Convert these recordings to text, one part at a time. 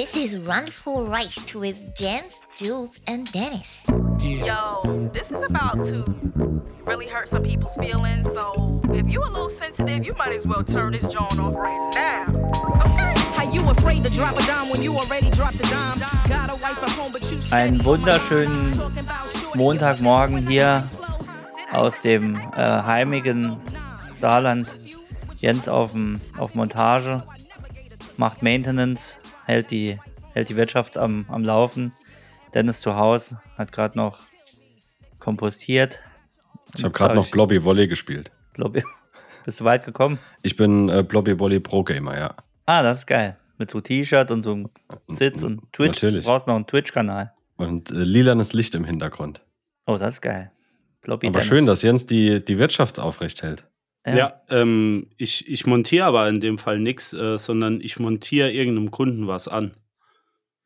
This is Run for Rice with Jens, Jules, and Dennis. Yo, this is about to really hurt some people's feelings. So if you a little sensitive, you might as well turn this joint off right now. Okay? How you afraid to drop a dime when you already dropped a dime? Got a wife at home, but you Einen wunderschönen Montagmorgen hier aus dem äh, heimigen Saarland. Jens auf, dem, auf Montage, macht Maintenance, hält die, hält die Wirtschaft am, am Laufen. Dennis zu Hause hat gerade noch kompostiert. Ich habe gerade noch Blobby Volley gespielt. Blobby. Bist du weit gekommen? Ich bin äh, Blobby Volley Pro Gamer, ja. Ah, das ist geil. Mit so T-Shirt und so einem Sitz und Twitch. Natürlich. Du brauchst noch einen Twitch-Kanal. Und äh, lilanes Licht im Hintergrund. Oh, das ist geil. Blobby Aber Dennis. schön, dass Jens die, die Wirtschaft aufrecht hält. Ja. Ja, ähm, ich, ich montiere aber in dem Fall nichts, äh, sondern ich montiere irgendeinem Kunden was an.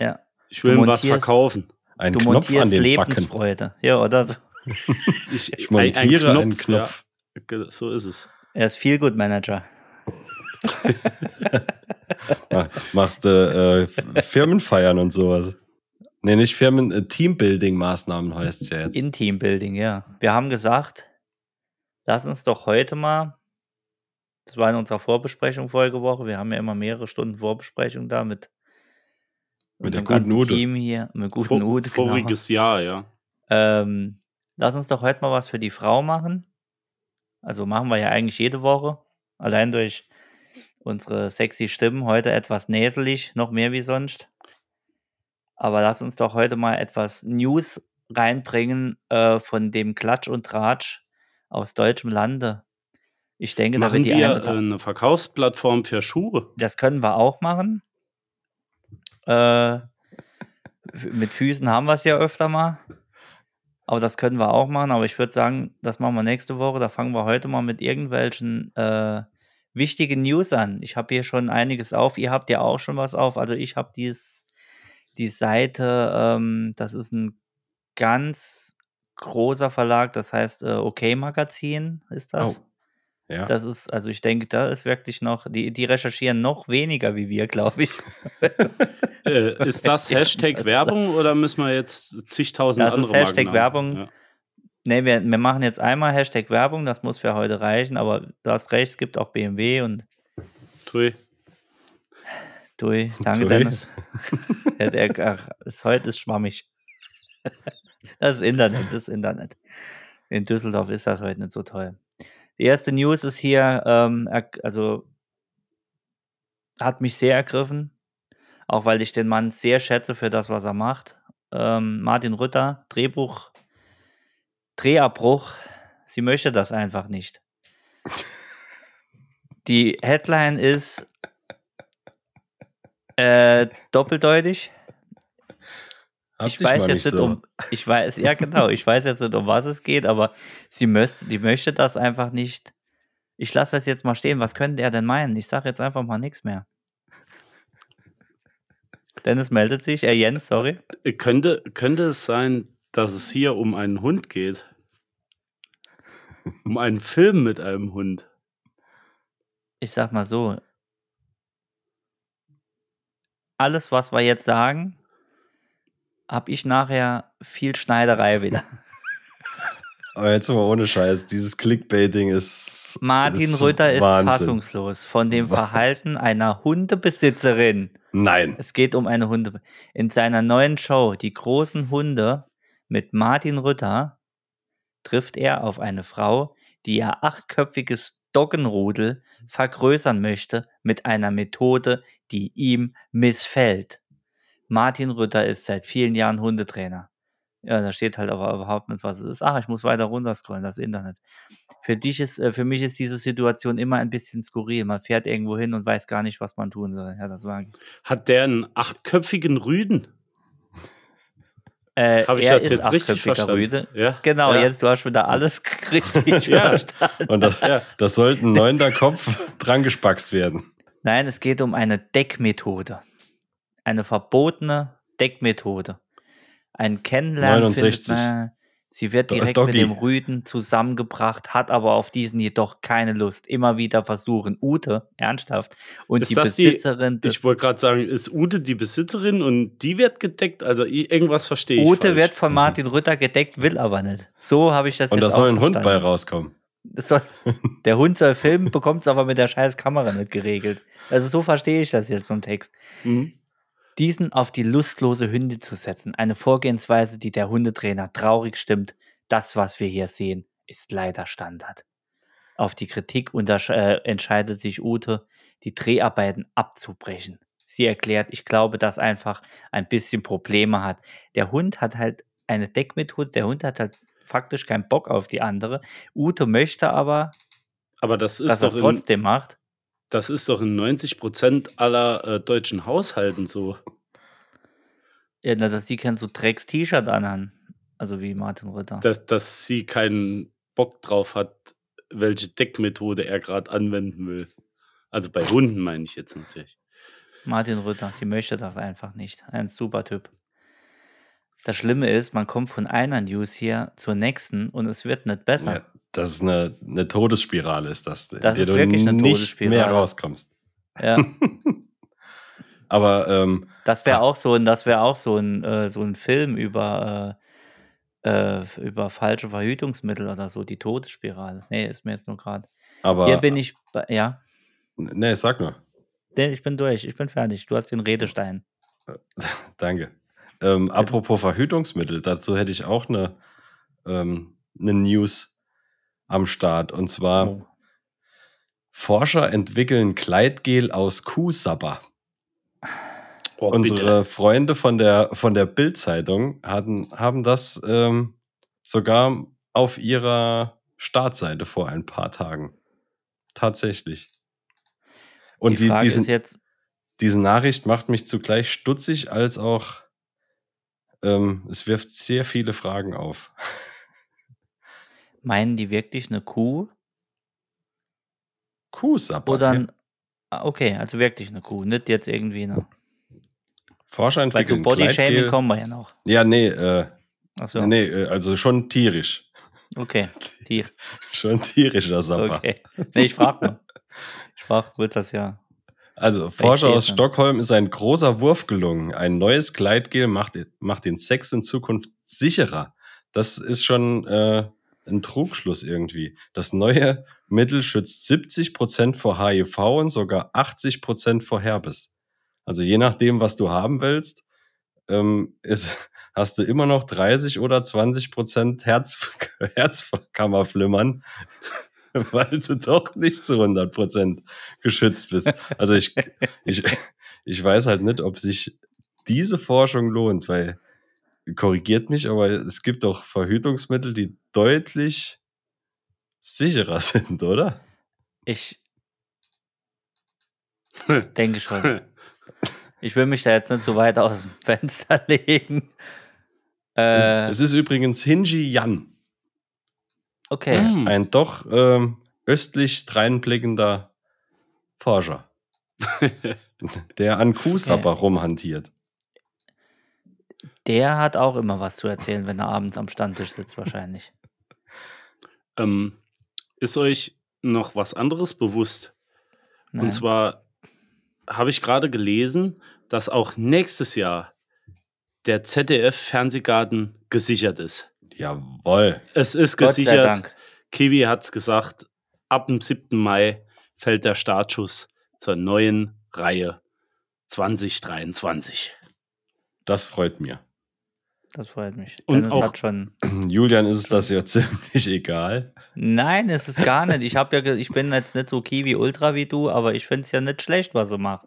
Ja. Ich will ihm was verkaufen. Ein Du Knopf an montierst den Backen. Lebensfreude. Ja, oder so. Ich, Ich montiere einen Knopf. Ja, so ist es. Er ist viel gut Manager. Ma- Machst du äh, Firmenfeiern und sowas. Nee, nicht Firmen, äh, Teambuilding-Maßnahmen heißt es ja jetzt. In Teambuilding, ja. Wir haben gesagt, lass uns doch heute mal, das war in unserer Vorbesprechung vorige Woche, wir haben ja immer mehrere Stunden Vorbesprechung da mit, Mit der unserem guten ganzen Ude. Team hier, mit guten Vor, Ude, genau. voriges Jahr, ja. Ähm, lass uns doch heute mal was für die Frau machen. Also machen wir ja eigentlich jede Woche. Allein durch unsere sexy Stimmen heute etwas näselig, noch mehr wie sonst. Aber lass uns doch heute mal etwas News reinbringen äh, von dem Klatsch und Tratsch aus deutschem Lande. Ich denge, da Machen wird die eine, wir äh, eine Verkaufsplattform für Schuhe. das können wir auch machen. Äh, mit Füßen haben wir es ja öfter mal. Aber das können wir auch machen. Aber ich würde sagen, das machen wir nächste Woche. Da fangen wir heute mal mit irgendwelchen äh, wichtigen News an. Ich habe hier schon einiges auf. Ihr habt ja auch schon was auf. Also ich habe dies, die Seite, ähm, das ist ein ganz großer Verlag, das heißt äh, OK Magazin ist das. Oh. Ja. Das ist, also ich denke, da ist wirklich noch, die, die recherchieren noch weniger wie wir, glaube ich. Äh, ist das Hashtag Werbung oder müssen wir jetzt zigtausend Das ist andere Hashtag Marken Werbung. Ja. Ne, wir, wir machen jetzt einmal Hashtag Werbung, das muss für heute reichen, aber du hast recht, es gibt auch BMW und Tui. Dui, danke Tui. Dennis. ja, der, ach, ist, heute ist schwammig. Das Internet, das Internet. In Düsseldorf ist das heute nicht so toll. Die erste News ist hier, ähm, also hat mich sehr ergriffen, auch weil ich den Mann sehr schätze für das, was er macht. Ähm, Martin Rütter, Drehbuch, Drehabbruch, sie möchte das einfach nicht. Die Headline ist äh, doppeldeutig. Hab ich weiß jetzt nicht so. um, ich weiß, ja genau, ich weiß jetzt nicht, um was es geht, aber sie möchte, die möchte das einfach nicht. Ich lasse das jetzt mal stehen. Was könnte er denn meinen? Ich sage jetzt einfach mal nichts mehr. Dennis meldet sich, äh, Jens, sorry. Könnte, könnte es sein, dass es hier um einen Hund geht? Um einen Film mit einem Hund. Ich sag mal so. Alles, was wir jetzt sagen, habe ich nachher viel Schneiderei wieder. Aber jetzt mal ohne Scheiß, dieses Clickbaiting ist. Martin ist Rütter ist Wahnsinn. fassungslos von dem. Verhalten einer Hundebesitzerin. Nein. Es geht um eine Hunde. In seiner neuen Show, Die großen Hunde, mit Martin Rütter, trifft er auf eine Frau, die ihr achtköpfiges Doggenrudel vergrößern möchte mit einer Methode, die ihm missfällt. Martin Rütter ist seit vielen Jahren Hundetrainer. Ja, da steht halt aber überhaupt nicht, was es ist. Ach, ich muss weiter runterscrollen, das Internet. Für dich ist, äh, für mich ist diese Situation immer ein bisschen skurril. Man fährt irgendwo hin und weiß gar nicht, was man tun soll. Ja, das war Hat der einen achtköpfigen Rüden? Äh, Habe ich er das ist jetzt richtig achtköpfiger verstanden? Rüde. Ja? Genau, ja. jetzt du hast wieder alles richtig Ja. verstanden. Und das, Ja. das sollte ein neunter Kopf dran gespackst werden. Nein, es geht um eine Deckmethode. Eine verbotene Deckmethode. Ein Kennenlernen 69. findet man Sie wird direkt Doggy. mit dem Rüden zusammengebracht, hat aber auf diesen jedoch keine Lust. Immer wieder versuchen, Ute, ernsthaft, und Ist die das die- Besitzerin des Ich wollte gerade sagen, ist Ute die Besitzerin und die wird gedeckt? Also irgendwas verstehe ich. Ute falsch. wird von Martin Rütter gedeckt, will aber nicht. So habe ich das Und da soll ein Hund bei verstanden. rauskommen. Soll, der Hund soll filmen, bekommt es aber mit der scheiß Kamera nicht geregelt. Also so verstehe ich das jetzt vom Text. Mhm. Diesen auf die lustlose Hündin zu setzen, eine Vorgehensweise, die der Hundetrainer traurig stimmt, das, was wir hier sehen, ist leider Standard. Auf die Kritik äh, entscheidet sich Ute, die Dreharbeiten abzubrechen. Sie erklärt, ich glaube, dass einfach ein bisschen Probleme hat. Der Hund hat halt eine Deckmethode, der Hund hat halt faktisch keinen Bock auf die andere. Ute möchte aber, Aber das dass ist, er es trotzdem macht. Das ist doch in 90 Prozent aller äh, deutschen Haushalten so. Ja, na, dass sie kein so Drecks-T-Shirt anhaben. Also wie Martin Rütter. Dass, dass sie keinen Bock drauf hat, welche Deckmethode er gerade anwenden will. Also bei Hunden meine ich jetzt natürlich. Martin Rütter, sie möchte das einfach nicht. Ein super Typ. Das Schlimme ist, man kommt von einer News hier zur nächsten und es wird nicht besser. Ja, das ist eine, eine Todesspirale, ist das. in Das der ist du nicht mehr rauskommst. Ja, Aber ähm, das wäre auch so ein, das wäre auch so ein, äh, so ein Film über, äh, äh, über falsche Verhütungsmittel oder so, die Todesspirale. Nee, ist mir jetzt nur gerade. aber Hier bin ich, ja, nee, sag nur. nee, ich bin durch, ich bin fertig. Du hast den Redestein. Danke. Ähm, apropos Verhütungsmittel, dazu hätte ich auch eine, ähm, eine News am Start. Und zwar Oh. Forscher entwickeln Kleidgel aus Kuhsabber. Oh, Unsere Freunde von der, von der Bild-Zeitung hatten, haben das ähm, sogar auf ihrer Startseite vor ein paar Tagen. Tatsächlich. Und die die, diesen, jetzt, diese Nachricht macht mich zugleich stutzig, als auch ähm, es wirft sehr viele Fragen auf. meinen die wirklich eine Kuh Kuhsabber. oder ein, Ah, okay, also wirklich eine Kuh, nicht jetzt irgendwie eine. Forscher Weil zu entwickeln Bodyshaming kommen wir ja noch. Ja, nee, äh, Achso, nee, äh, also schon tierisch. okay. Tier. Schon tierischer Sabber. Okay. Nee, ich frage mal. Ich frage, wird das ja. Also, Forscher aus. Stockholm ist ein großer Wurf gelungen. Ein neues Kleidgel macht, macht den Sex in Zukunft sicherer. Das ist schon äh, ein Trugschluss irgendwie. Das neue Mittel schützt 70% vor HIV und sogar 80% vor Herpes. Also je nachdem, was du haben willst, ähm, ist, hast du immer noch 30 oder 20% Herz, Herzkammerflimmern, weil du doch nicht zu 100% geschützt bist. Also ich, ich, ich weiß halt nicht, ob sich diese Forschung lohnt, weil korrigiert mich, aber es gibt doch Verhütungsmittel, die deutlich sicherer sind, oder? Ich denke schon. Ich will mich da jetzt nicht so weit aus dem Fenster legen. Äh, Es, es ist übrigens Hinji Yan, okay. Hm. ein doch ähm, östlich dreinblickender Forscher, der an Kuhsapper rumhantiert. Der hat auch immer was zu erzählen, wenn er abends am Stammtisch sitzt, wahrscheinlich. Ähm, ist euch noch was anderes bewusst? Nein. Und zwar habe ich gerade gelesen, dass auch nächstes Jahr der ZDF-Fernsehgarten gesichert ist. Jawohl. Es ist Gott sei gesichert. Dank. Kiwi hat es gesagt, ab dem 7. Mai fällt der Startschuss zur neuen Reihe 2023. Das freut mir. Das freut mich. Und Denn es auch- hat schon. Julian ist es das ja ziemlich egal. Nein, es ist gar nicht. Ich habe ja, ich bin jetzt nicht so Kiwi Ultra wie du, aber ich finde es ja nicht schlecht, was er macht.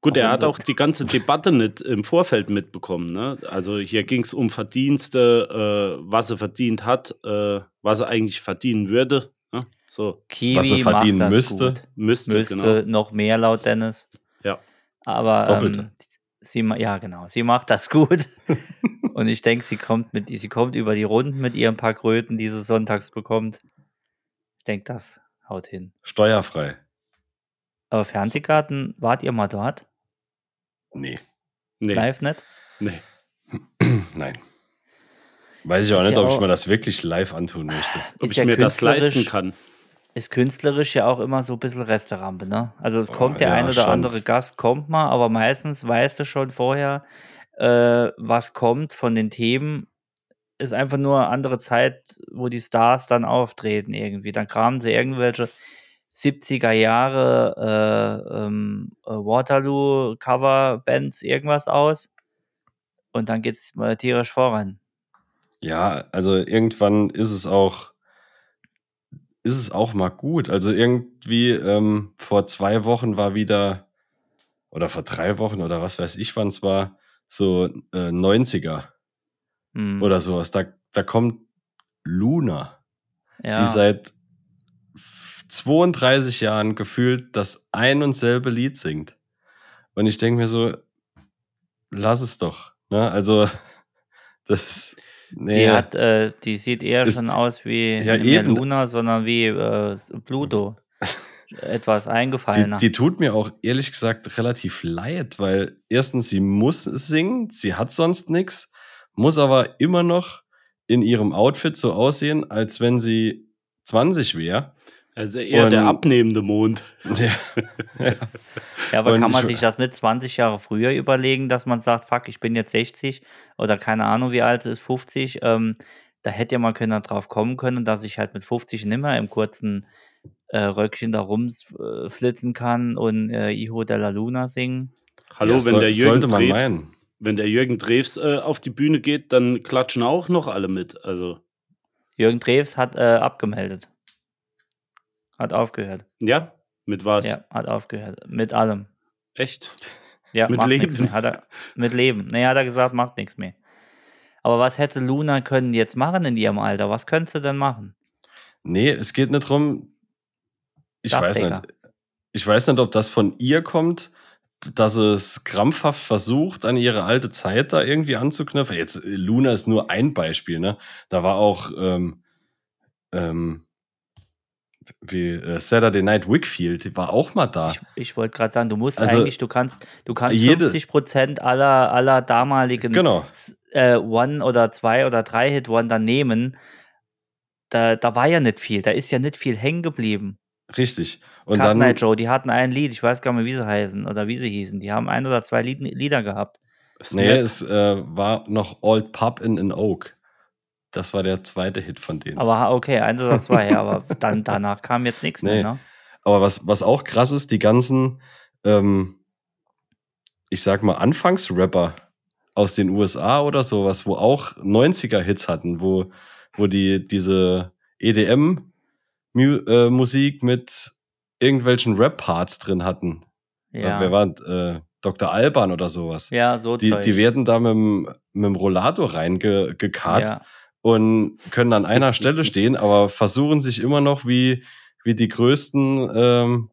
Gut, Auch er hat auch die ganze Debatte nicht im Vorfeld mitbekommen. Ne? Also hier ging es um Verdienste, äh, was er verdient hat, äh, was er eigentlich verdienen würde. Ne? So, Kiwi Was er verdienen macht das müsste. Gut. müsste, Müsste genau. noch mehr laut Dennis. Ja. Aber Das Doppelte. ähm, sie, ja genau, sie macht das gut. Und ich denke, sie kommt mit, sie kommt über die Runden mit ihren paar Kröten, die sie sonntags bekommt. Ich denke, das haut hin. Steuerfrei. Aber Fernsehgarten, wart ihr mal dort? Nee. Nee, Live nicht? nee. Nein. Weiß ich auch Ist nicht, ja ob ich mir das wirklich live antun möchte. Ob ich ja mir das leisten kann. Ist künstlerisch ja auch immer so ein bisschen Resterampe, ne? Also es kommt Oh, der ja, ein oder schon. andere Gast, kommt mal, aber meistens weißt du schon vorher, äh, was kommt von den Themen. Ist einfach nur andere Zeit, wo die Stars dann auftreten irgendwie. Dann kramen sie irgendwelche 70er Jahre äh, ähm, äh, Waterloo-Cover-Bands irgendwas aus und dann geht's mal tierisch voran. Ja, also irgendwann ist es auch, ist es auch mal gut. Also irgendwie ähm, vor zwei Wochen war wieder, oder vor drei Wochen oder was weiß ich, wann es war, so äh, 90er Hm, oder sowas. Da, da kommt Luna, ja. die seit f- 32 Jahren gefühlt das ein und selbe Lied singt. Und ich denke mir so, lass es doch. Ne? Also, das ist. Nee, Die hat, äh, die sieht eher Ist- schon aus wie Ja, eben. Luna, sondern wie äh, Pluto. Etwas Die, eingefallener. die tut mir auch ehrlich gesagt relativ leid, weil erstens, sie muss singen, sie hat sonst nichts, muss aber immer noch in ihrem Outfit so aussehen, als wenn sie 20 wäre. Also eher der Und- abnehmende Mond. Ja, ja, aber und kann man ich- sich das nicht 20 Jahre früher überlegen, dass man sagt, fuck, ich bin jetzt 60 oder keine Ahnung, wie alt sie ist, 50. Ähm, da hätte ja mal können drauf kommen können, dass ich halt mit 50 nimmer im kurzen äh, Röckchen da rumflitzen kann und äh, Iho della Luna singen. Hallo, ja, wenn, soll- der Jürgen Drews, meinen. wenn der Jürgen Drews äh, auf die Bühne geht, dann klatschen auch noch alle mit. Also, Jürgen Drews hat äh, abgemeldet. Hat aufgehört. ja, mit was? Ja, hat aufgehört. Mit allem. Echt? Ja, Mit Leben? Mehr. Hat er, mit Leben. Nee, hat er gesagt, macht nichts mehr. Aber was hätte Luna können jetzt machen in ihrem Alter? Was könnte sie denn machen? Nee, es geht nicht drum. Ich weiß nicht. Ich weiß nicht, ob das von ihr kommt, dass es krampfhaft versucht, an ihre alte Zeit da irgendwie anzuknüpfen. Jetzt, äh, Luna ist nur ein Beispiel, ne? Da war auch, ähm, ähm, wie äh, Saturday Night Wickfield, die war auch mal da. Ich, ich wollte gerade sagen, du musst Also, eigentlich, du kannst, du kannst jede- 50% aller, aller damaligen Genau. äh, One- oder Zwei- oder Drei-Hit-One nehmen. Da, da war ja nicht viel, da ist ja nicht viel hängen geblieben. Richtig. Und Cut dann, Night Joe, die hatten ein Lied, ich weiß gar nicht mehr, wie sie heißen oder wie sie hießen. Die haben ein oder zwei Lied, Lieder gehabt. nee, es äh, war noch Old Pub in an Oak. Das war der zweite Hit von denen. Aber okay, eins oder zwei, ja, aber dann danach kam jetzt nichts Nee. mehr, ne? Aber was, was auch krass ist, die ganzen, ähm, ich sag mal, Anfangsrapper aus den USA oder sowas, wo auch 90er-Hits hatten, wo, wo die diese EDM-Musik mit irgendwelchen Rap-Parts drin hatten. Ja, Wer war äh, Dr. Alban oder sowas? ja so Die, Zeug. die werden da mit dem, mit dem Rollator reingekarrt ja. und können an einer Stelle stehen, aber versuchen sich immer noch wie, wie die größten ähm,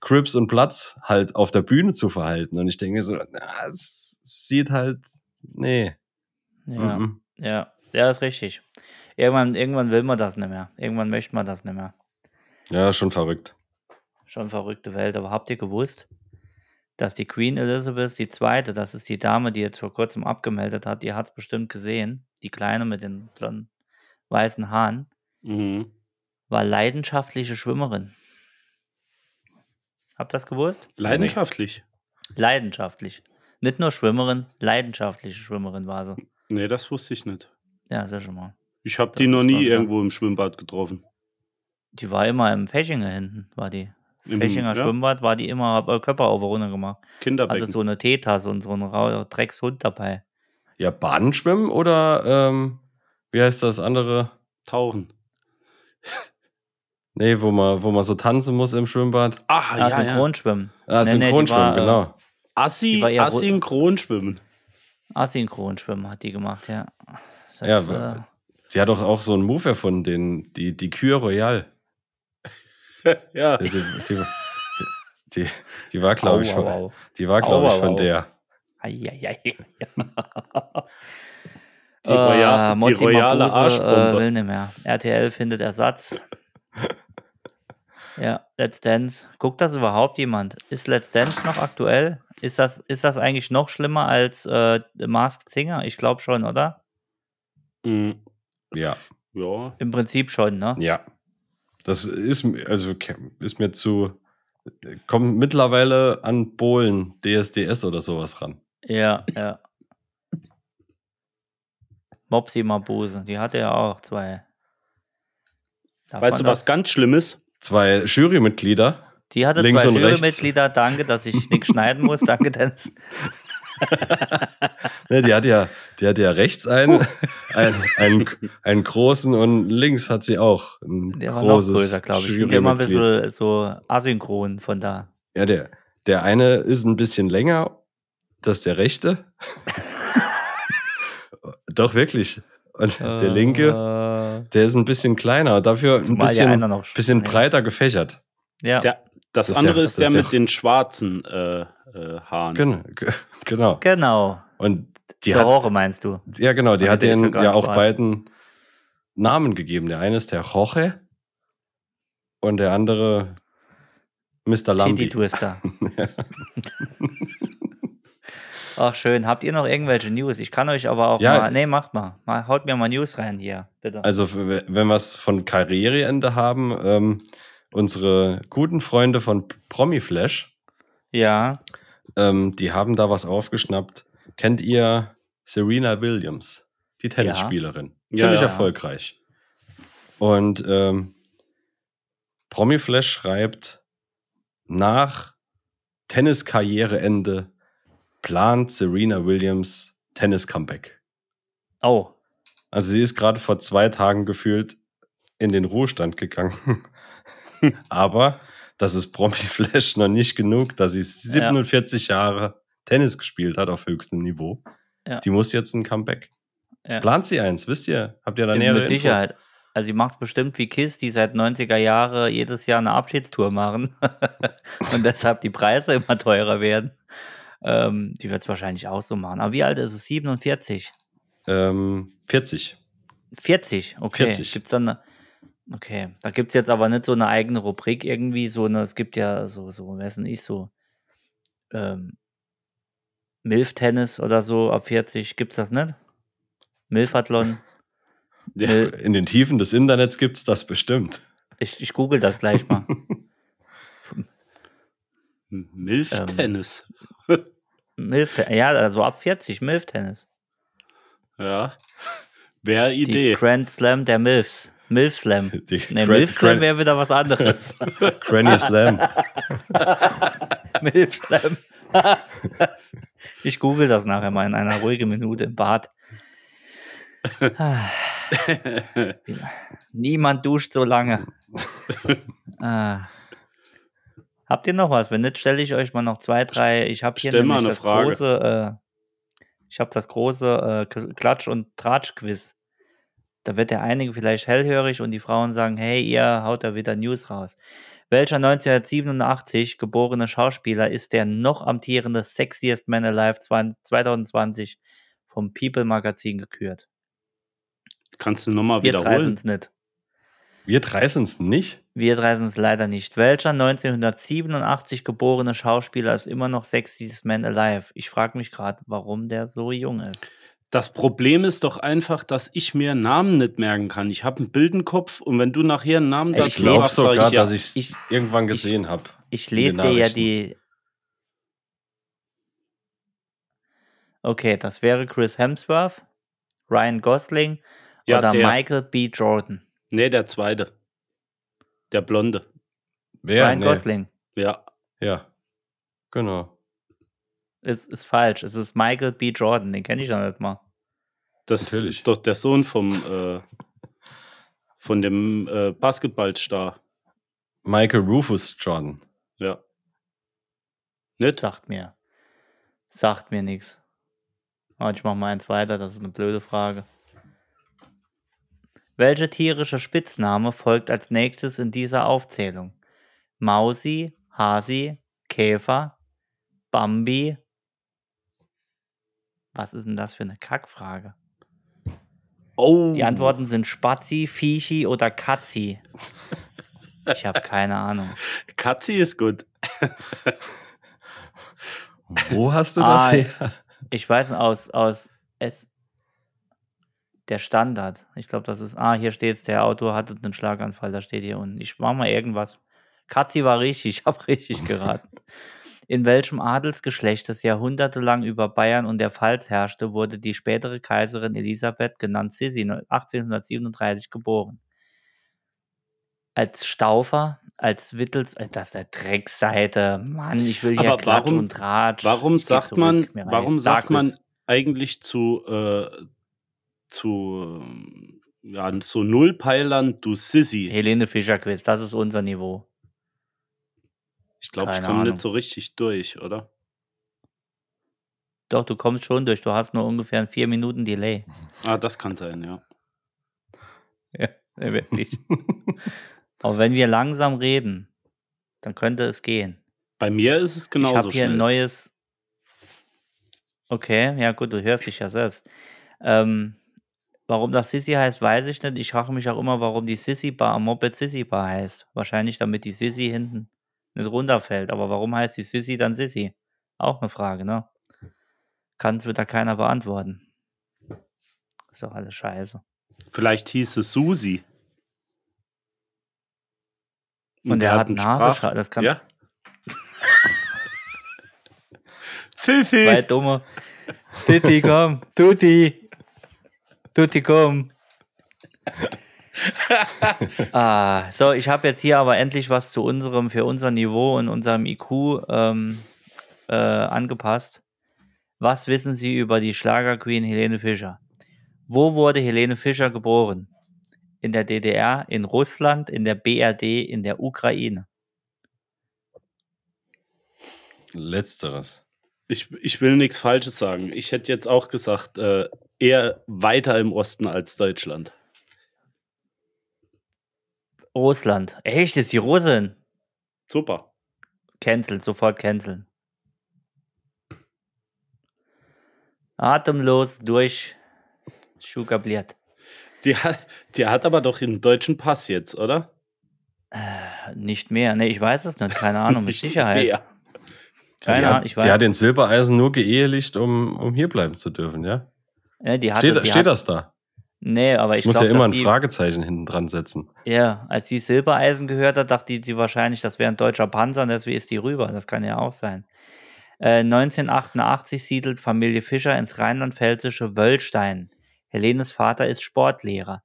Crips und Platz halt auf der Bühne zu verhalten. Und ich denke so, na, es sieht halt, nee. Ja, mhm. ja, ja, ist richtig. Irgendwann, irgendwann will man das nicht mehr. Irgendwann möchte man das nicht mehr. Ja, schon verrückt. Schon verrückte Welt. Aber habt ihr gewusst, dass die Queen Elizabeth II., das ist die Dame, die jetzt vor kurzem abgemeldet hat, die hat es bestimmt gesehen, die Kleine mit den blonden, weißen Haaren, Mhm. war leidenschaftliche Schwimmerin. Habt ihr das gewusst? Leidenschaftlich. Leidenschaftlich. Nicht nur Schwimmerin, leidenschaftliche Schwimmerin war sie. Nee, das wusste ich nicht. Ja, sehr schon mal. Ich habe die noch nie irgendwo im Schwimmbad getroffen. Die war immer im Fächinger hinten, war die. Im- Fechinger ja, Schwimmbad war die immer, hab äh, Körper auf runter gemacht. Hatte Kinderbecken. so eine Teetasse und so einen Rau- Dreckshund dabei. Ja, Bahnschwimmen oder ähm, wie heißt das andere? Tauchen. Nee, wo man, wo man so tanzen muss im Schwimmbad. Ah, Ah, ja, ja. Synchronschwimmen. Ah, Nee, nee, Synchronschwimmen, war, äh, genau. Assi, Asynchronschwimmen. Asynchronschwimmen hat die gemacht, ja. Das, Ja, äh, wa- Die hat doch auch so einen Move erfunden, den, die, die Kür Royal. ja. Die, die, die, die, die war, glaube ich, von, die war, glaube Au, ich, au, von au. der. Die, Royal, Äh, die royale Mabuse, Äh, Arschbombe. will nicht mehr. RTL findet Ersatz. ja, Let's Dance. Guckt das überhaupt jemand? Ist Let's Dance noch aktuell? Ist das, ist das eigentlich noch schlimmer als äh, The Masked Singer? Ich glaube schon, oder? Mhm. Ja, Ja. Im Prinzip schon, ne? ja. Das ist, also ist mir zu. Kommt mittlerweile an Bohlen, DSDS oder sowas ran. Ja, ja. Mopsi Mabuse, die hatte ja auch zwei. Darf Weißt du, was ganz Schlimmes? Zwei Jurymitglieder. Die hatte links zwei? Jurymitglieder. Danke, dass ich nichts schneiden muss. Danke, Dennis. Ne, die hat ja, die hat ja rechts einen, einen, einen, einen großen und links hat sie auch ein Der war noch großes größer, glaube ich. Ja immer ein bisschen so asynchron von da. Ja, der, der eine ist ein bisschen länger, das ist der rechte. Doch, wirklich. Und der linke, Äh, der ist ein bisschen kleiner, dafür ein bisschen, bisschen breiter gefächert. ja, Der, das, Das ist andere der- ist der ist mit der- den schwarzen äh, äh, Haaren. Genau. genau. genau. Und die Der hat, Rohre meinst du? ja genau, die Aber hat ist ja denen auch schwarz. beiden Namen gegeben. Der eine ist der Roche und der andere Mr. Titty Lambi. Twister. Ach schön. Habt ihr noch irgendwelche News? Ich kann euch aber auch Ja. mal. Nee, macht mal. mal. Haut mir mal News rein hier, bitte. Also, wenn wir es von Karriereende haben, ähm, unsere guten Freunde von Promiflash, ja. ähm, die haben da was aufgeschnappt. Kennt ihr Serena Williams, die Tennisspielerin? Ja. Ziemlich Ja. erfolgreich. Und ähm, Promiflash schreibt, nach Tenniskarriereende plant Serena Williams Tennis-Comeback. Oh. Also sie ist gerade vor zwei Tagen gefühlt in den Ruhestand gegangen. Aber das ist Promi-Flash noch nicht genug, dass sie 47 Jahre Tennis gespielt hat auf höchstem Niveau. Ja. Die muss jetzt ein Comeback. Ja. Plant sie eins, wisst ihr? Habt ihr da Ja, nähere Mit Sicherheit. Also sie macht es bestimmt wie Kiss, die seit 90er Jahre jedes Jahr eine Abschiedstour machen und deshalb die Preise immer teurer werden. Ähm, die wird es wahrscheinlich auch so machen. Aber wie alt ist es? 47? Infos? Ähm, 40. 40, okay. 40. Gibt's dann eine, okay, da gibt es jetzt aber nicht so eine eigene Rubrik irgendwie, so eine, es gibt ja so, so, denn ich so, ähm, Milf-Tennis oder so ab 40, gibt's das nicht? Milfathlon? Ja. Äh, In den Tiefen des Internets gibt's das bestimmt. Ich, ich google das gleich mal. Milf-Tennis. Milf, ja, also ab 40, Milf-Tennis. Ja. Wäre Die Idee. Grand Slam der Milfs. Milf Slam. Die Ne, Gran- Milf Slam wäre wieder was anderes. Granny Slam. Milf Slam. ich google das nachher mal in einer ruhigen Minute im Bad. Niemand duscht so lange. Ah. Habt ihr noch was? Wenn nicht, stelle ich euch mal noch zwei, drei. Ich habe hier Stell nämlich eine das Frage. große, äh, ich habe das große äh, Klatsch- und Tratsch-Quiz. Da wird der einige vielleicht hellhörig und die Frauen sagen, hey, ihr haut da wieder News raus. Welcher 1987 geborene Schauspieler ist der noch amtierende Sexiest Man Alive 2020 vom People Magazin gekürt? Kannst du nochmal Wir drei wiederholen? sind's nicht. Wir drei sind's nicht. Wir drei es leider nicht. Welcher 1987 geborene Schauspieler ist immer noch Sexiest Man Alive? Ich frage mich gerade, warum der so jung ist. Das Problem ist doch einfach, dass ich mir Namen nicht merken kann. Ich habe einen Bildenkopf und wenn du nachher einen Namen Ich Ich dazu glaube sagst, sag sogar, ich ja. dass ich's Ich- irgendwann gesehen habe. Ich lese dir ja die. Okay, das wäre Chris Hemsworth, Ryan Gosling Ja, oder der. Michael B. Jordan. Nee, der zweite. Der Blonde. Wer? Ryan Nee. Gosling. Ja. Ja. Genau. Ist, ist falsch. Es ist Michael B. Jordan. Den kenne ich noch nicht mal. Das Natürlich. ist doch der Sohn vom äh, von dem äh, Basketballstar. Michael Rufus Jordan. Ja. Nicht? Sagt mir. Sagt mir nichts. Aber ich mache mal eins weiter. Das ist eine blöde Frage. Welcher tierische Spitzname folgt als nächstes in dieser Aufzählung? Mausi, Hasi, Käfer, Bambi. Was ist denn das für eine Kackfrage? Oh. Die Antworten sind Spazi, Fischi oder Katzi. Ich habe keine Ahnung. Katzi ist gut. Wo hast du das Ah, her? Ich weiß aus, aus es. der Standard. Ich glaube, das ist. Ah, hier steht's, der Autor hatte einen Schlaganfall, da steht hier unten. Ich mach mal irgendwas. Katzi war richtig, ich habe richtig geraten. In welchem Adelsgeschlecht, das jahrhundertelang über Bayern und der Pfalz herrschte, wurde die spätere Kaiserin Elisabeth, genannt Sissi, 1837 geboren? Als Staufer, als Wittels, äh, das ist der Dreckseite. Mann, ich will hier Aber Klatsch warum- und Tratsch. Warum sagt zurück, man, warum sagt man eigentlich zu, äh, zu ähm, ja, so Nullpeilern, du Sissy? Helene Fischer Quiz, das ist unser Niveau. Ich glaube, ich komme nicht so richtig durch, oder? Doch, du kommst schon durch. Du hast nur ungefähr einen vier Minuten Delay. Ah, das kann sein, ja. Ja, wirklich. Aber wenn wir langsam reden, dann könnte es gehen. Bei mir ist es ich genauso habe hier schnell. ein neues. Okay, ja gut, du hörst dich ja selbst. Ähm, warum das Sissy heißt, weiß ich nicht. Ich frage mich auch immer, warum die Sissy Bar am Moped Sissy Bar heißt. Wahrscheinlich, damit die Sissy hinten nicht runterfällt. Aber warum heißt die Sissy dann Sissy? Auch eine Frage, ne? Kann es wieder keiner beantworten. Ist doch alles scheiße. Vielleicht hieß es Susi. Und der hat einen Sprach- das kann Ja. Fifi. Zwei dumme. Tutti, komm. Tutti. Tutti, komm. ah, so, ich habe jetzt hier aber endlich was zu unserem, für unser Niveau und unserem IQ ähm, äh, angepasst. Was wissen Sie über die Schlagerqueen Helene Fischer? Wo wurde Helene Fischer geboren? In der DDR, in Russland, in der BRD, in der Ukraine. Letzteres. Ich, ich will nichts Falsches sagen. Ich hätte jetzt auch gesagt, äh, eher weiter im Osten als Deutschland. Russland. Echt, ist die Russin? Super. Canceln, sofort canceln. Atemlos durch Schukabliert. Die, hat- die hat aber doch einen deutschen Pass jetzt, oder? Nicht mehr. Ne, ich weiß es nicht. Keine Ahnung, mit Sicherheit. mehr. Keine die Ahnung, hat, ich die weiß. hat den Silbereisen nur geehelicht, um, um hier bleiben zu dürfen, ja? Ne, die hatte, Steht, die steht hat, das da? Nee, aber ich, Ich muss glaube, ja immer ein die, Fragezeichen hinten dran setzen. Ja, als die Silbereisen gehört hat, dachte die, die wahrscheinlich, das wäre ein deutscher Panzer und deswegen ist die rüber. Das kann ja auch sein. Äh, 1988 siedelt Familie Fischer ins rheinland-pfälzische Wöllstein. Helenes Vater ist Sportlehrer.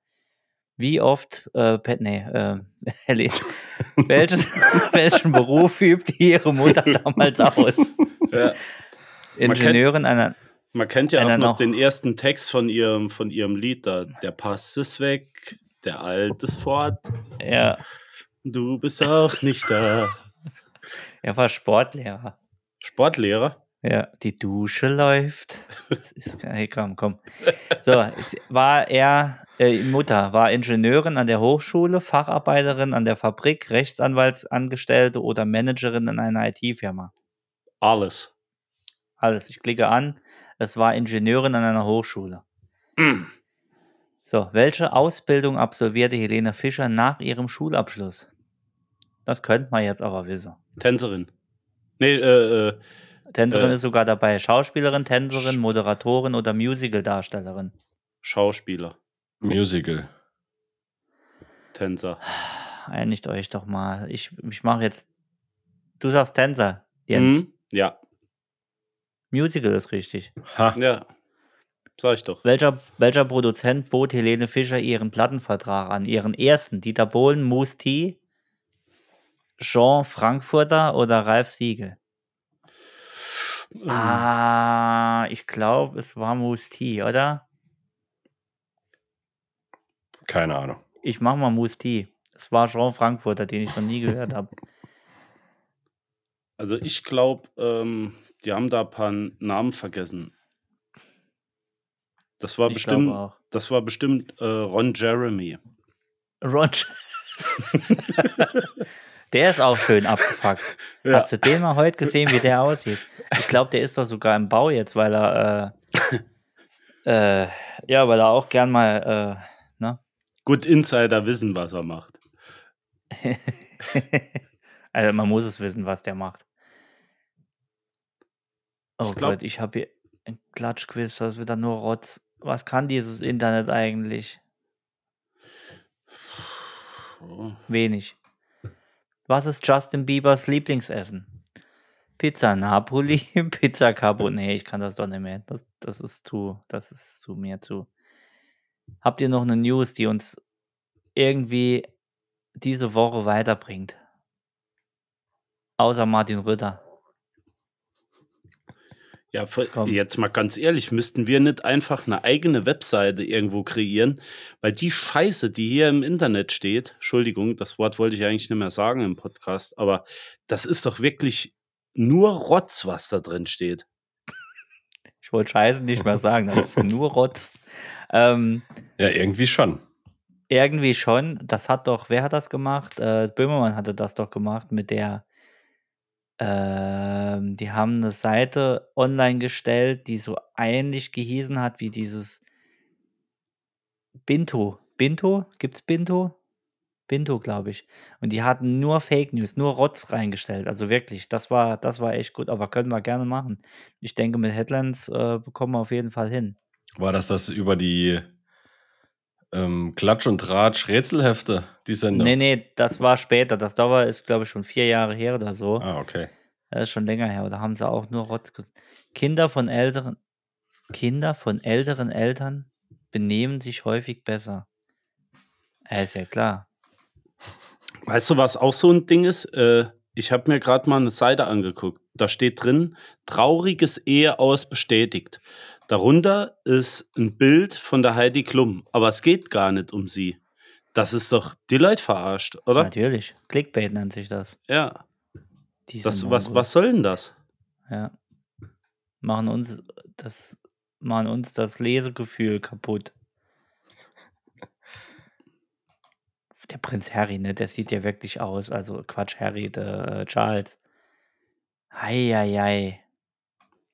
Wie oft, äh, pe- nee, äh, Helene, welchen, welchen Beruf übte ihre Mutter damals aus? Ja. Ingenieurin einer, Man kennt ja auch noch noch. den ersten Text von ihrem, von ihrem Lied da. Der Pass ist weg, der Alt ist fort, ja, du bist auch nicht da. er war Sportlehrer. Sportlehrer? Ja, die Dusche läuft. Ist, hey, komm, komm. So, war er, äh, Mutter, war Ingenieurin an der Hochschule, Facharbeiterin an der Fabrik, Rechtsanwaltsangestellte oder Managerin in einer IT-Firma. Alles. Alles, ich klicke an, es war Ingenieurin an einer Hochschule. So, welche Ausbildung absolvierte Helene Fischer nach ihrem Schulabschluss? Das könnte man jetzt aber wissen. Tänzerin. Nee, äh, äh, Tänzerin Äh. ist sogar dabei. Schauspielerin, Tänzerin, Moderatorin oder Musical-Darstellerin. Schauspieler, Musical. Tänzer. Einigt euch doch mal. Ich, ich mache jetzt. Du sagst Tänzer. Jens. Hm? Ja, Musical ist richtig. Ha, ja. Sag ich doch. Welcher, welcher Produzent bot Helene Fischer ihren Plattenvertrag an? Ihren ersten? Dieter Bohlen, Moose T, Jean Frankfurter oder Ralf Siegel? Ähm, Ah, ich glaube, es war Moose T, oder? keine Ahnung. Ich mach mal Moose T. Es war Jean Frankfurter, den ich noch nie gehört habe. Also ich glaube, ähm, die haben da ein paar Namen vergessen. Das war Ich bestimmt, das war bestimmt äh, Ron Jeremy. Ron. der ist auch schön abgefuckt. Ja. Hast du den mal heute gesehen, wie der aussieht? Ich glaube, der ist doch sogar im Bau jetzt, weil er, äh, äh, ja, weil er auch gern mal, äh, ne? Gut, Insider wissen, was er macht. also man muss es wissen, was der macht. Oh Ich glaub- Gott, ich habe hier ein Klatschquiz, das ist wieder nur Rotz. Was kann dieses Internet eigentlich? Oh. Wenig. Was ist Justin Biebers Lieblingsessen? Pizza Napoli, Pizza Carbonara. Nee, ich kann das doch nicht mehr. Das, das ist zu, das ist zu mir zu. Habt ihr noch eine News, die uns irgendwie diese Woche weiterbringt? Außer Martin Rütter. Ja, jetzt mal ganz ehrlich, müssten wir nicht einfach eine eigene Webseite irgendwo kreieren? Weil die Scheiße, die hier im Internet steht, Entschuldigung, das Wort wollte ich eigentlich nicht mehr sagen im Podcast, aber das ist doch wirklich nur Rotz, was da drin steht. Ich wollte Scheiße nicht mehr sagen, das ist nur Rotz. Ähm, Ja, irgendwie schon. irgendwie schon. Das hat doch, wer hat das gemacht? Äh, Böhmermann hatte das doch gemacht mit der, ähm, die haben eine Seite online gestellt, die so ähnlich gehießen hat wie dieses Binto. Binto? Gibt's Binto? Binto, glaube ich. Und die hatten nur Fake News, nur Rotz reingestellt. Also wirklich, das war, das war echt gut. Aber können wir gerne machen. Ich denke, mit Headlines äh, bekommen wir auf jeden Fall hin. War das das über die ähm, Klatsch- und Tratsch-Rätselhefte, die Sendung? Nee, nee, das war später. Das Dauer ist, glaube ich, schon vier Jahre her oder so. Ah, okay. Das ist schon länger her. Da haben sie auch nur Rotz Kinder von älteren Kinder von älteren Eltern benehmen sich häufig besser. Ja, ist ja klar. Weißt du, was auch so ein Ding ist? Äh, ich habe mir gerade mal eine Seite angeguckt. Da steht drin, trauriges Eheaus bestätigt. Darunter ist ein Bild von der Heidi Klum, aber es geht gar nicht um sie. Das ist doch die Leute verarscht, oder? Natürlich. Clickbait nennt sich das. Ja. Diese Das, was, was soll denn das? Ja. Machen uns das, machen uns das Lesegefühl kaputt. Der Prinz Harry, ne, der sieht ja wirklich aus. Also Quatsch, Harry, der äh, Charles. Eieiei.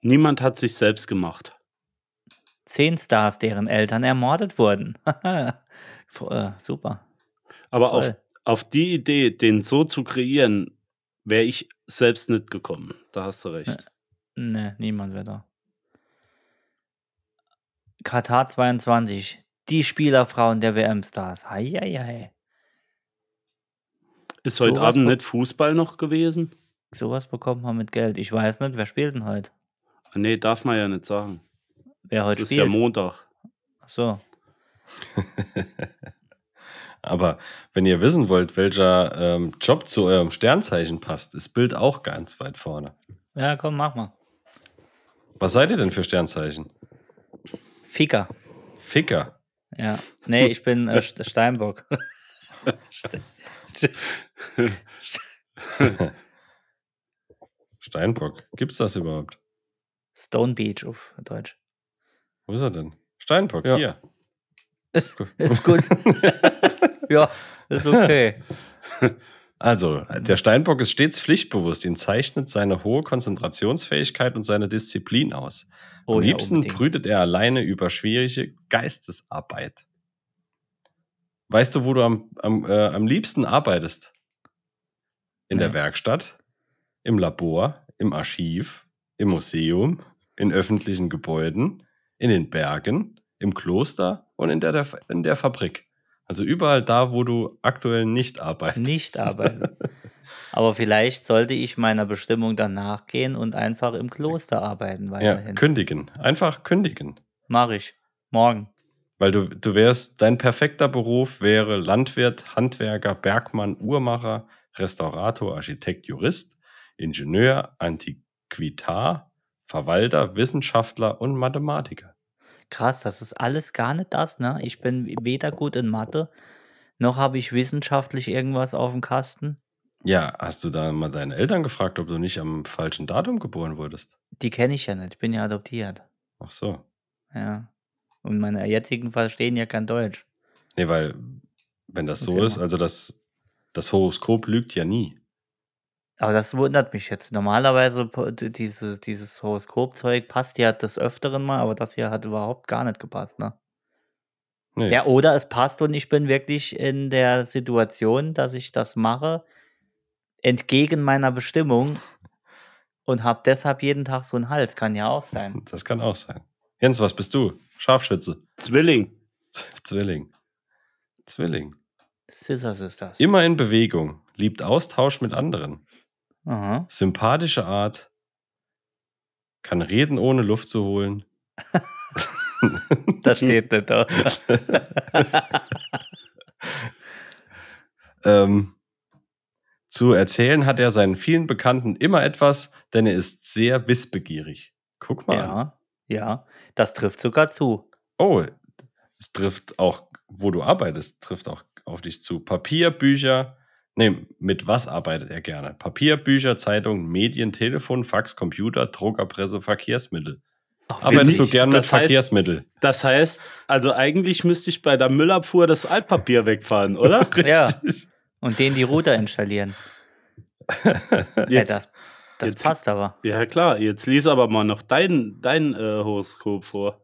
Niemand hat sich selbst gemacht. Zehn Stars, deren Eltern ermordet wurden. Äh, super. Aber auf, auf die Idee, den so zu kreieren, wäre ich selbst nicht gekommen. Da hast du recht. Ne, niemand wird da. Katar 22. Die Spielerfrauen der WM-Stars. Heieiei. Ist heute sowas Abend be- nicht Fußball noch gewesen? Sowas bekommt man mit Geld. Ich weiß nicht, wer spielt denn heute? Ah, Nee, darf man ja nicht sagen. Wer heute ist ja spielt? Montag. Ach so. Aber wenn ihr wissen wollt, welcher ähm, Job zu eurem Sternzeichen passt, ist Bild auch ganz weit vorne. Ja, komm, mach mal. Was seid ihr denn für Sternzeichen? Ficker. Ficker. Ja. Nee, ich bin äh, St- Steinbock. Ste- Steinbock. Gibt's das überhaupt? Stone Beach auf Deutsch. Wo ist er denn? Steinbock, Ja. hier. Ist gut. ja, ist okay. Also, der Steinbock ist stets pflichtbewusst. Ihn zeichnet seine hohe Konzentrationsfähigkeit und seine Disziplin aus. Am Oh ja, liebsten unbedingt. brütet er alleine über schwierige Geistesarbeit. Weißt du, wo du am, am, äh, am liebsten arbeitest? In der Nee. Werkstatt, im Labor, im Archiv, im Museum, in öffentlichen Gebäuden, in den Bergen, im Kloster und in der, der, in der Fabrik. Also überall da, wo du aktuell nicht arbeitest. Nicht arbeiten. Aber vielleicht sollte ich meiner Bestimmung dann nachgehen und einfach im Kloster arbeiten Ja, weiterhin. kündigen. Einfach kündigen. Mach ich. Morgen. Weil du, du wärst, dein perfekter Beruf wäre Landwirt, Handwerker, Bergmann, Uhrmacher, Restaurator, Architekt, Jurist, Ingenieur, Antiquitar, Verwalter, Wissenschaftler und Mathematiker. Krass, das ist alles gar nicht das, ne? Ich bin weder gut in Mathe, noch habe ich wissenschaftlich irgendwas auf dem Kasten. Ja, hast du da mal deine Eltern gefragt, ob du nicht am falschen Datum geboren wurdest? Die kenne ich ja nicht. Ich bin ja adoptiert. Ach so. Ja. Und meine jetzigen verstehen ja kein Deutsch. Nee, weil, wenn das so ist, also das, das Horoskop lügt ja nie. Aber das wundert mich jetzt. Normalerweise po- d- dieses, dieses Horoskopzeug passt ja des Öfteren mal, aber das hier hat überhaupt gar nicht gepasst, ne? Nee. Ja, oder es passt und ich bin wirklich in der Situation, dass ich das mache, entgegen meiner Bestimmung und habe deshalb jeden Tag so einen Hals. Kann ja auch sein. Das kann auch sein. Jens, was bist du? Scharfschütze. Zwilling. Zwilling. Zwilling. Scissors ist das. Immer in Bewegung. Liebt Austausch mit anderen. Aha. Sympathische Art. Kann reden, ohne Luft zu holen. Das steht nicht da. Ähm, zu erzählen hat er seinen vielen Bekannten immer etwas, denn er ist sehr wissbegierig. Guck mal. an. ja, ja. Das trifft sogar zu. Oh, es trifft auch, wo du arbeitest, trifft auch auf dich zu. Papier, Bücher. Nee, mit was arbeitet er gerne? Papier, Bücher, Zeitungen, Medien, Telefon, Fax, Computer, Druckerpresse, Verkehrsmittel. Arbeitest du ich- gern mit das heißt- Verkehrsmittel? Das heißt, also eigentlich müsste ich bei der Müllabfuhr das Altpapier wegfahren, oder? Ja. Und den die Router installieren. Ja, Jetzt, das das jetzt- passt aber. ja klar, jetzt lies aber mal noch dein, dein äh, Horoskop vor.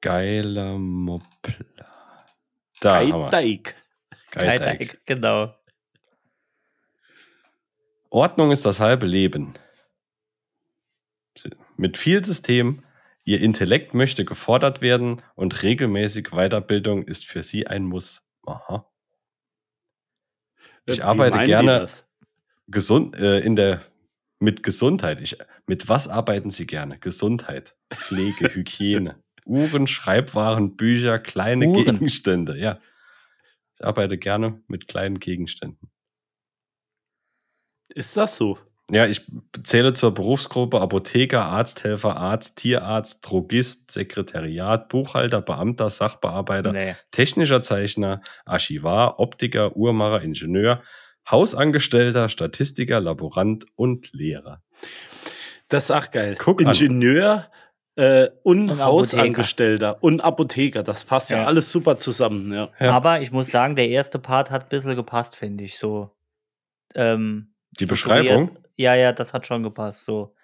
Geiler Moppler. Da haben wir's. Geiteig. Genau. Ordnung ist das halbe Leben. Mit viel System, Ihr Intellekt möchte gefordert werden und regelmäßig Weiterbildung ist für Sie ein Muss. Aha. Ich Äh, wie arbeite gerne-? Gesund, äh, in der, mit Gesundheit. Ich, mit was arbeiten Sie gerne? Gesundheit, Pflege, Hygiene, Uhren, Schreibwaren, Bücher, kleine Uhren. Gegenstände. Ja. Ich arbeite gerne mit kleinen Gegenständen. Ist das so? Ja, ich zähle zur Berufsgruppe Apotheker, Arzthelfer, Arzt, Tierarzt, Drogist, Sekretariat, Buchhalter, Beamter, Sachbearbeiter, Nee. technischer Zeichner, Archivar, Optiker, Uhrmacher, Ingenieur, Hausangestellter, Statistiker, Laborant und Lehrer. Das ist auch geil. Guck an. Äh, und, Und Hausangestellter und Apotheker. Das passt ja, Ja. alles super zusammen. Ja. Ja. Aber ich muss sagen, der erste Part hat ein bisschen gepasst, finde ich. So. Ähm, Die. Beschreibung? Ja, ja, das hat schon gepasst. So.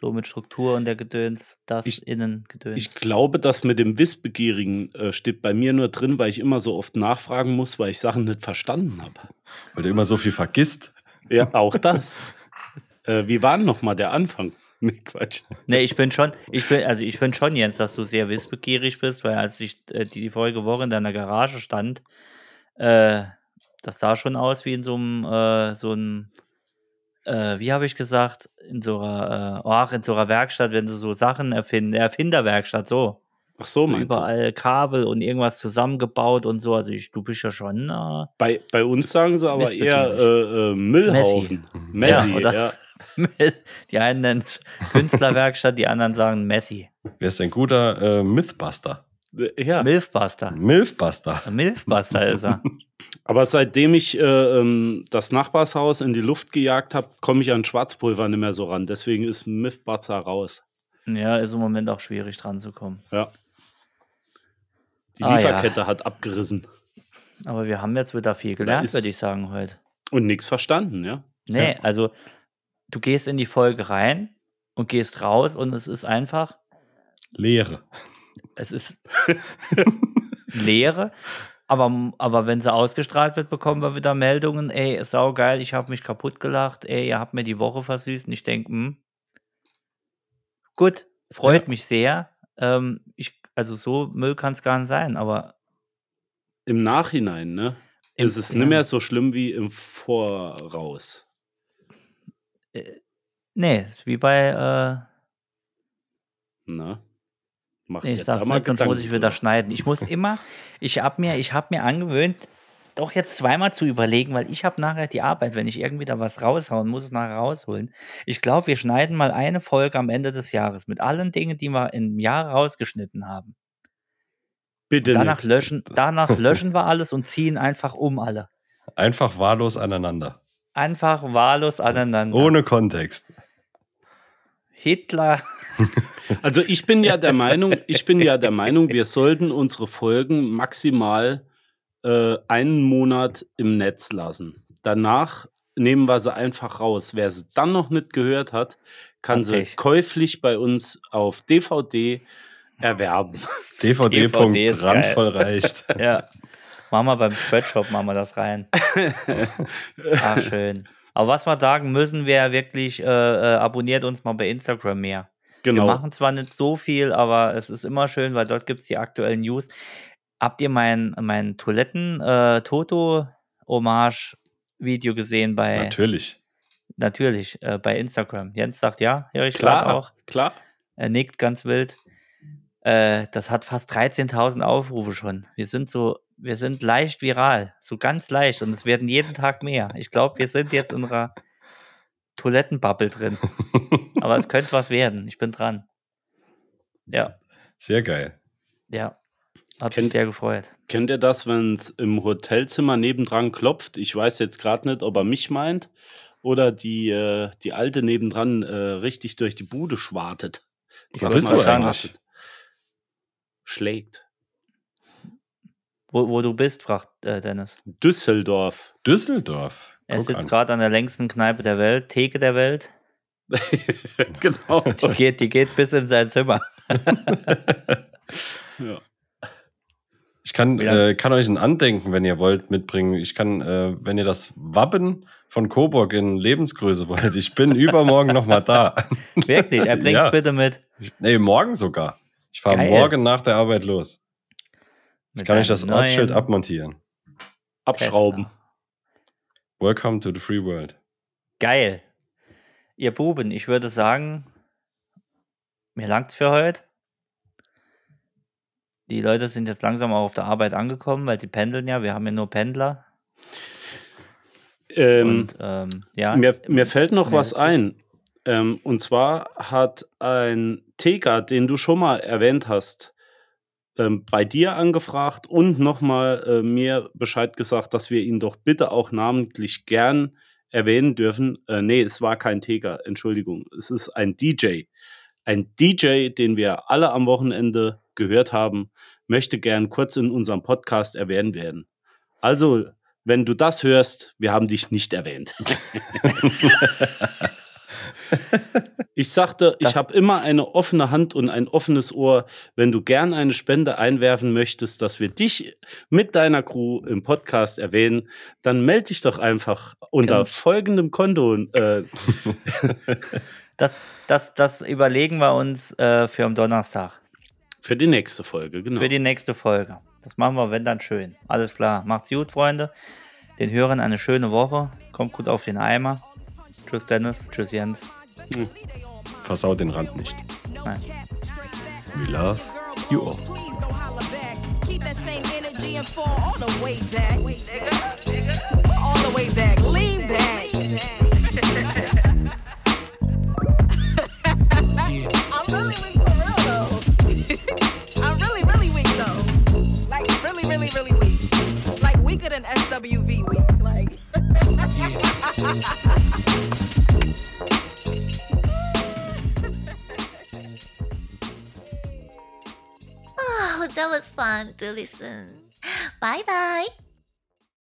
So mit Struktur und der Gedöns, das Ich- Innengedöns. Ich glaube, das mit dem Wissbegierigen äh, steht bei mir nur drin, weil ich immer so oft nachfragen muss, weil ich Sachen nicht verstanden habe. Weil du immer so viel vergisst. Ja, auch das. äh, wie war denn noch mal der Anfang? Nee, Quatsch. Nee, ich bin schon, ich bin, also ich finde schon, Jens, dass du sehr wissbegierig bist, weil als ich äh, die, die vorige Woche in deiner Garage stand, äh, das sah schon aus wie in so einem, äh, so einem, äh, wie habe ich gesagt, in so einer, äh, ach, in so einer Werkstatt, wenn sie so Sachen erfinden, Erfinderwerkstatt, so. Ach so, so meinst du? überall Kabel und irgendwas zusammengebaut und so. Also ich, du bist ja schon, äh, Bei, bei uns sagen sie aber eher äh, äh, Müllhaufen. Messi, Ja, oder- ja. die einen nennen es Künstlerwerkstatt, die anderen sagen Messi. Wer ist ein guter äh, Mythbuster? Äh, ja. Milfbuster. Milfbuster. Milfbuster ist er. Aber seitdem ich äh, ähm, das Nachbarshaus in die Luft gejagt habe, komme ich an Schwarzpulver nicht mehr so ran. Deswegen ist Mythbuster raus. Ja, ist im Moment auch schwierig dran zu kommen. Ja. Die Ah, ja. Lieferkette hat abgerissen. Aber wir haben jetzt wieder viel gelernt, würde ich sagen, heute. Und nichts verstanden, ja. Nee, also du gehst in die Folge rein und gehst raus und es ist einfach, Lehre. es ist Leere. Aber, aber wenn sie ausgestrahlt wird, bekommen wir wieder Meldungen, ey, saugeil, ich habe mich kaputt gelacht, ey, ihr habt mir die Woche versüßt. Und ich denke, hm, gut, freut mich sehr. Ähm, ich, also so Müll kann es gar nicht sein, aber Im Nachhinein, ne? Im- ist es ja. nicht mehr so schlimm wie im Voraus. nee, ist wie bei, äh, Ne? Macht Nee, ich sag's da mal nicht, sonst muss ich wieder schneiden. Ich muss immer, ich habe mir, ich hab mir angewöhnt, doch jetzt zweimal zu überlegen, weil ich habe nachher die Arbeit, wenn ich irgendwie da was raushauen muss, es nachher rausholen. Ich glaube, wir schneiden mal eine Folge am Ende des Jahres mit allen Dingen, die wir im Jahr rausgeschnitten haben. Bitte Danach nicht. löschen, danach löschen wir alles und ziehen einfach um alle. Einfach wahllos aneinander. Einfach wahllos aneinander. Ohne Kontext. Hitler. Also ich bin ja der Meinung, ich bin ja der Meinung, wir sollten unsere Folgen maximal äh, einen Monat im Netz lassen. Danach nehmen wir sie einfach raus. Wer sie dann noch nicht gehört hat, kann Hat sie käuflich bei uns auf DVD erwerben. DVD. DVD randvoll reicht. Ja. Machen wir beim Spreadshop, machen wir das rein. Ach, schön. Aber was wir sagen müssen, wäre wirklich, äh, äh, abonniert uns mal bei Instagram mehr. Genau. Wir machen zwar nicht so viel, aber es ist immer schön, weil dort gibt es die aktuellen News. Habt ihr mein, mein Toiletten-Toto-Hommage-Video gesehen bei Natürlich. natürlich äh, bei Instagram? Jens sagt ja, höre ich Klar, auch. klar. Er nickt ganz wild. Äh, das hat fast 13.000 Aufrufe schon. Wir sind so, wir sind leicht viral, so ganz leicht und es werden jeden Tag mehr. Ich glaube, wir sind jetzt in unserer Toilettenbubble drin. Aber es könnte was werden. Ich bin dran. Ja, Sehr geil. ja. Hat Kennt- mich sehr gefreut. Kennt ihr das, wenn es im Hotelzimmer nebendran klopft? Ich weiß jetzt gerade nicht, ob er mich meint oder die, äh, die alte nebendran äh, richtig durch die Bude schwartet. Ich Sag würd mal, mal sagen, schwartet. Schlägt. Wo, wo du bist, fragt äh, Dennis. Düsseldorf. Düsseldorf. Er Guck sitzt gerade an der längsten Kneipe der Welt, Theke der Welt. genau. Die geht, die geht bis in sein Zimmer. ja. Ich kann, Ja. äh, kann euch ein Andenken, wenn ihr wollt, mitbringen. Ich kann, äh, wenn ihr das Wappen von Coburg in Lebensgröße wollt, ich bin übermorgen noch mal da. Wirklich, er bringt's Ja. bitte mit. Nee, morgen sogar. Ich fahre morgen nach der Arbeit los. Ich mit kann euch das Ortsschild abmontieren. Abschrauben. Welcome to the free world. Geil. Ihr Buben, ich würde sagen, mir langt's für heute. Die Leute sind jetzt langsam auch auf der Arbeit angekommen, weil sie pendeln ja. Wir haben ja nur Pendler. Ähm, Und ähm, ja, Mir, mir fällt noch was ein. Ähm, und zwar hat ein Teger, den du schon mal erwähnt hast, ähm, bei dir angefragt und nochmal äh, mir Bescheid gesagt, dass wir ihn doch bitte auch namentlich gern erwähnen dürfen. Äh, nee, es war kein Teger, Entschuldigung. Es ist ein DJ. Ein DJ, den wir alle am Wochenende gehört haben, möchte gern kurz in unserem Podcast erwähnt werden. Also, wenn du das hörst, wir haben dich nicht erwähnt. Ich sagte, ich Das- habe immer eine offene Hand und ein offenes Ohr. Wenn du gern eine Spende einwerfen möchtest, dass wir dich mit deiner Crew im Podcast erwähnen, dann melde dich doch einfach unter Genau. folgendem Konto. Äh, das, das, das überlegen wir uns äh, für am Donnerstag. Für die nächste Folge, genau. Für die nächste Folge. Das machen wir, wenn dann schön. Alles klar. Macht's gut, Freunde. Den Hörern eine schöne Woche. Kommt gut auf den Eimer. Tschüss, Dennis. Tschüss, Jens. Versaut den Rand nicht. Nein. We love you all. Please don't holler back. Keep that same energy and fall all the way back. All the way back. Lean back. Than SWV weak. Like. Oh, that was fun to listen. Bye bye.